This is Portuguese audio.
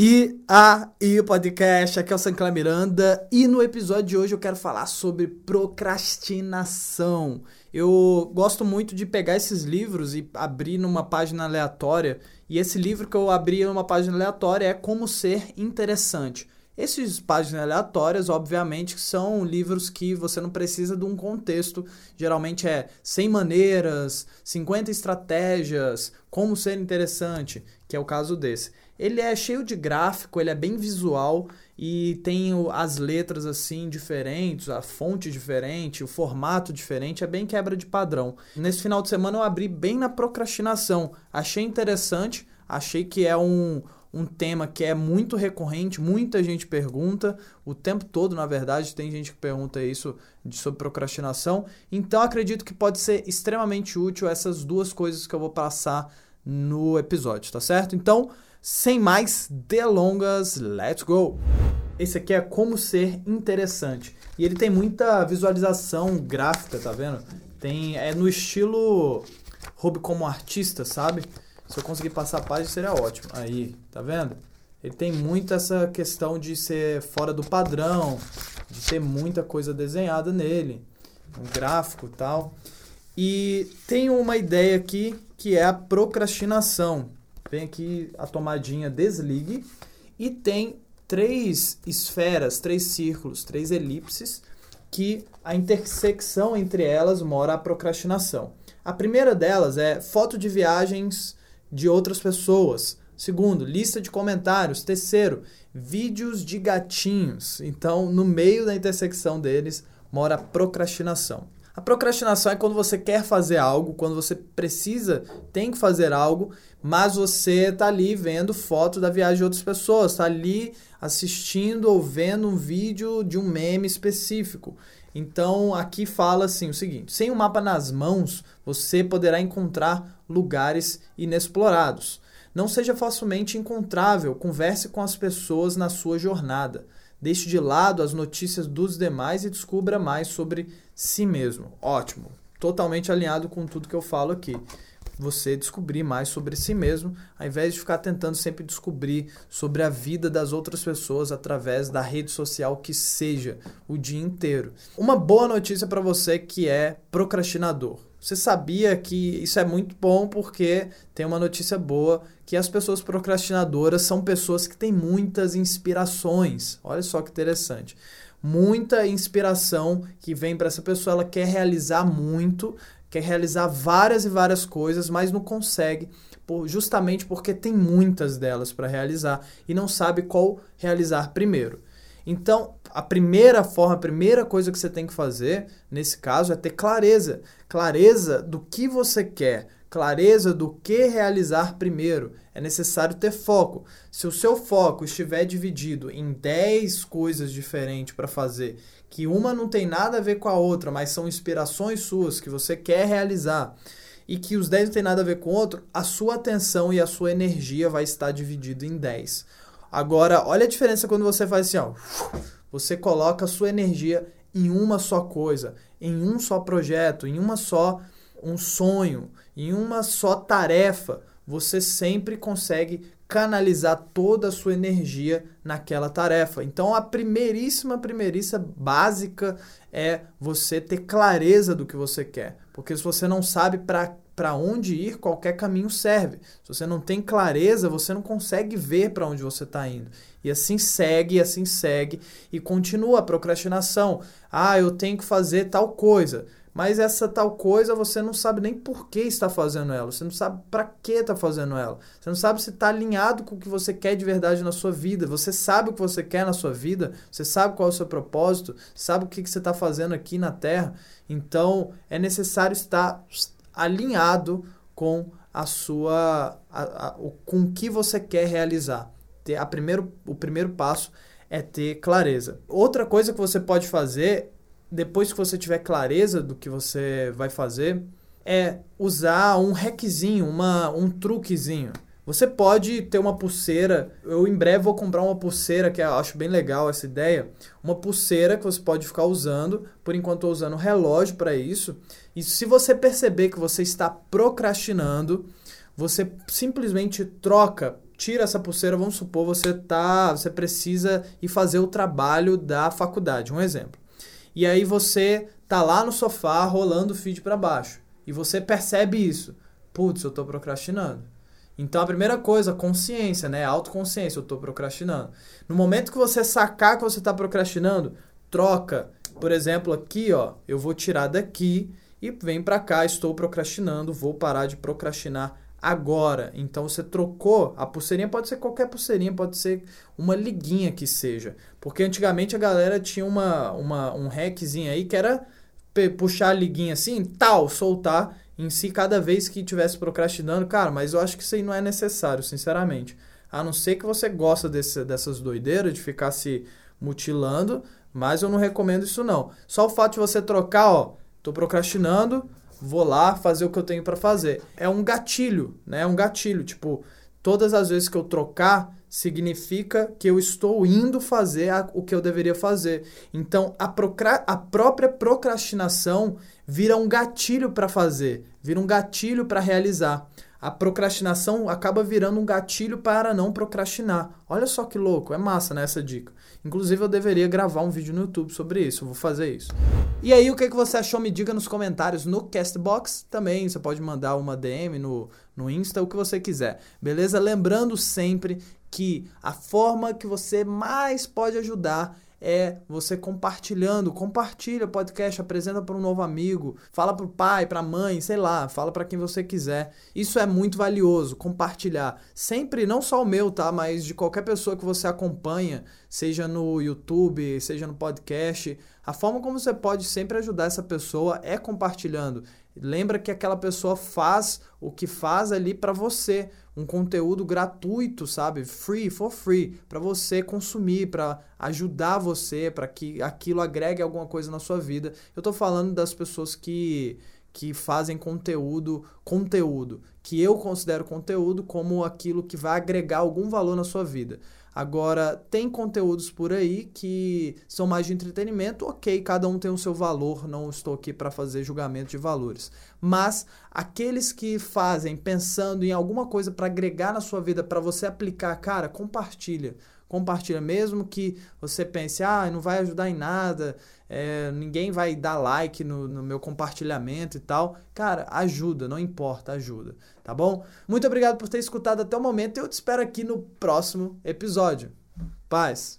E aí, podcast, aqui é o Sancler Miranda e no episódio de hoje eu quero falar sobre procrastinação. Eu gosto muito de pegar esses livros e abrir numa página aleatória, e esse livro que eu abri numa página aleatória é Como Ser Interessante. Esses páginas aleatórias, obviamente, são livros que você não precisa de um contexto. Geralmente é 100 maneiras, 50 estratégias, como ser interessante, que é o caso desse. Ele é cheio de gráfico, ele é bem visual e tem as letras assim diferentes, a fonte diferente, o formato diferente, é bem quebra de padrão. Nesse final de semana eu abri bem na procrastinação. Achei interessante, achei que é um, um tema que é muito recorrente, muita gente pergunta, o tempo todo, na verdade, tem gente que pergunta isso sobre procrastinação. Então acredito que pode ser extremamente útil essas duas coisas que eu vou passar no episódio, tá certo? Então, sem mais delongas, let's go! Esse aqui é como ser interessante. E ele tem muita visualização gráfica, tá vendo? Tem, é no estilo Hobby como artista, sabe? Se eu conseguir passar a página seria ótimo. Aí, tá vendo? Ele tem muito essa questão de ser fora do padrão, de ter muita coisa desenhada nele, um gráfico tal. E tem uma ideia aqui que é a procrastinação. Vem aqui a tomadinha desligue e tem três esferas, três círculos, três elipses que a intersecção entre elas mora a procrastinação. A primeira delas é foto de viagens de outras pessoas. Segundo, lista de comentários. Terceiro, vídeos de gatinhos. Então, no meio da intersecção deles mora a procrastinação. A procrastinação é quando você quer fazer algo, quando você precisa, tem que fazer algo, mas você está ali vendo foto da viagem de outras pessoas, está ali assistindo ou vendo um vídeo de um meme específico. Então aqui fala assim o seguinte: sem o um mapa nas mãos, você poderá encontrar lugares inexplorados. Não seja facilmente encontrável, converse com as pessoas na sua jornada. Deixe de lado as notícias dos demais e descubra mais sobre si mesmo. Ótimo. Totalmente alinhado com tudo que eu falo aqui. Você descobrir mais sobre si mesmo, ao invés de ficar tentando sempre descobrir sobre a vida das outras pessoas através da rede social que seja o dia inteiro. Uma boa notícia para você que é procrastinador. Você sabia que isso é muito bom porque tem uma notícia boa que as pessoas procrastinadoras são pessoas que têm muitas inspirações. Olha só que interessante. Muita inspiração que vem para essa pessoa, ela quer realizar muito, quer realizar várias e várias coisas, mas não consegue, justamente porque tem muitas delas para realizar e não sabe qual realizar primeiro. Então, a primeira forma, a primeira coisa que você tem que fazer, nesse caso, é ter clareza. Clareza do que você quer, clareza do que realizar primeiro. É necessário ter foco. Se o seu foco estiver dividido em 10 coisas diferentes para fazer, que uma não tem nada a ver com a outra, mas são inspirações suas que você quer realizar, e que os 10 não tem nada a ver com o outro, a sua atenção e a sua energia vai estar dividido em 10. Agora, olha a diferença quando você faz assim, ó. Você coloca a sua energia em uma só coisa, em um só projeto, em uma só um sonho, em uma só tarefa. Você sempre consegue canalizar toda a sua energia naquela tarefa. Então, a primeiríssima, primeiríssima básica é você ter clareza do que você quer. Porque se você não sabe para onde ir, qualquer caminho serve. Se você não tem clareza, você não consegue ver para onde você está indo. E assim segue, e assim segue, e continua a procrastinação. Ah, eu tenho que fazer tal coisa. Mas essa tal coisa você não sabe nem por que está fazendo ela. Você não sabe para que está fazendo ela. Você não sabe se está alinhado com o que você quer de verdade na sua vida. Você sabe o que você quer na sua vida. Você sabe qual é o seu propósito. Sabe o que, que você está fazendo aqui na Terra. Então é necessário estar alinhado com a sua a, a, com o que você quer realizar. Ter a primeiro, o primeiro passo é ter clareza. Outra coisa que você pode fazer depois que você tiver clareza do que você vai fazer é usar um hackzinho, uma, um truquezinho. Você pode ter uma pulseira. Eu em breve vou comprar uma pulseira que eu acho bem legal essa ideia. Uma pulseira que você pode ficar usando. Por enquanto estou usando relógio para isso. E se você perceber que você está procrastinando, você simplesmente troca tira essa pulseira, vamos supor, você tá, você precisa ir fazer o trabalho da faculdade, um exemplo. E aí você tá lá no sofá rolando o feed para baixo e você percebe isso. Putz, eu tô procrastinando. Então a primeira coisa, consciência, né? Autoconsciência, eu tô procrastinando. No momento que você sacar que você tá procrastinando, troca. Por exemplo, aqui, ó, eu vou tirar daqui e vem para cá, estou procrastinando, vou parar de procrastinar agora. Então você trocou, a pulseirinha pode ser qualquer pulseirinha, pode ser uma liguinha que seja. Porque antigamente a galera tinha uma, uma, um hackzinho aí que era puxar a liguinha assim, tal, soltar em si cada vez que estivesse procrastinando. Cara, mas eu acho que isso aí não é necessário, sinceramente. A não ser que você gosta desse, dessas doideiras de ficar se mutilando, mas eu não recomendo isso não. Só o fato de você trocar, ó, tô procrastinando, vou lá fazer o que eu tenho para fazer. É um gatilho, né? É um gatilho, tipo, todas as vezes que eu trocar, significa que eu estou indo fazer a, o que eu deveria fazer. Então, a, procra a própria procrastinação vira um gatilho para fazer, vira um gatilho para realizar. A procrastinação acaba virando um gatilho para não procrastinar. Olha só que louco, é massa né, essa dica. Inclusive, eu deveria gravar um vídeo no YouTube sobre isso, eu vou fazer isso. E aí, o que, que você achou? Me diga nos comentários no Castbox também. Você pode mandar uma DM no, no Insta, o que você quiser. Beleza? Lembrando sempre que a forma que você mais pode ajudar é você compartilhando, compartilha o podcast, apresenta para um novo amigo, fala para o pai, para a mãe, sei lá, fala para quem você quiser. Isso é muito valioso, compartilhar. Sempre, não só o meu, tá, mas de qualquer pessoa que você acompanha, seja no YouTube, seja no podcast, a forma como você pode sempre ajudar essa pessoa é compartilhando. Lembra que aquela pessoa faz o que faz ali para você, um conteúdo gratuito, sabe? Free, for free, para você consumir, para ajudar você, para que aquilo agregue alguma coisa na sua vida. Eu estou falando das pessoas que que fazem conteúdo, conteúdo, que eu considero conteúdo como aquilo que vai agregar algum valor na sua vida. Agora, tem conteúdos por aí que são mais de entretenimento, ok, cada um tem o seu valor, não estou aqui para fazer julgamento de valores. Mas aqueles que fazem pensando em alguma coisa para agregar na sua vida, para você aplicar, cara, compartilha compartilha, mesmo que você pense, ah, não vai ajudar em nada, é, ninguém vai dar like no, no meu compartilhamento e tal. Cara, ajuda, não importa, ajuda, tá bom? Muito obrigado por ter escutado até o momento e eu te espero aqui no próximo episódio. Paz!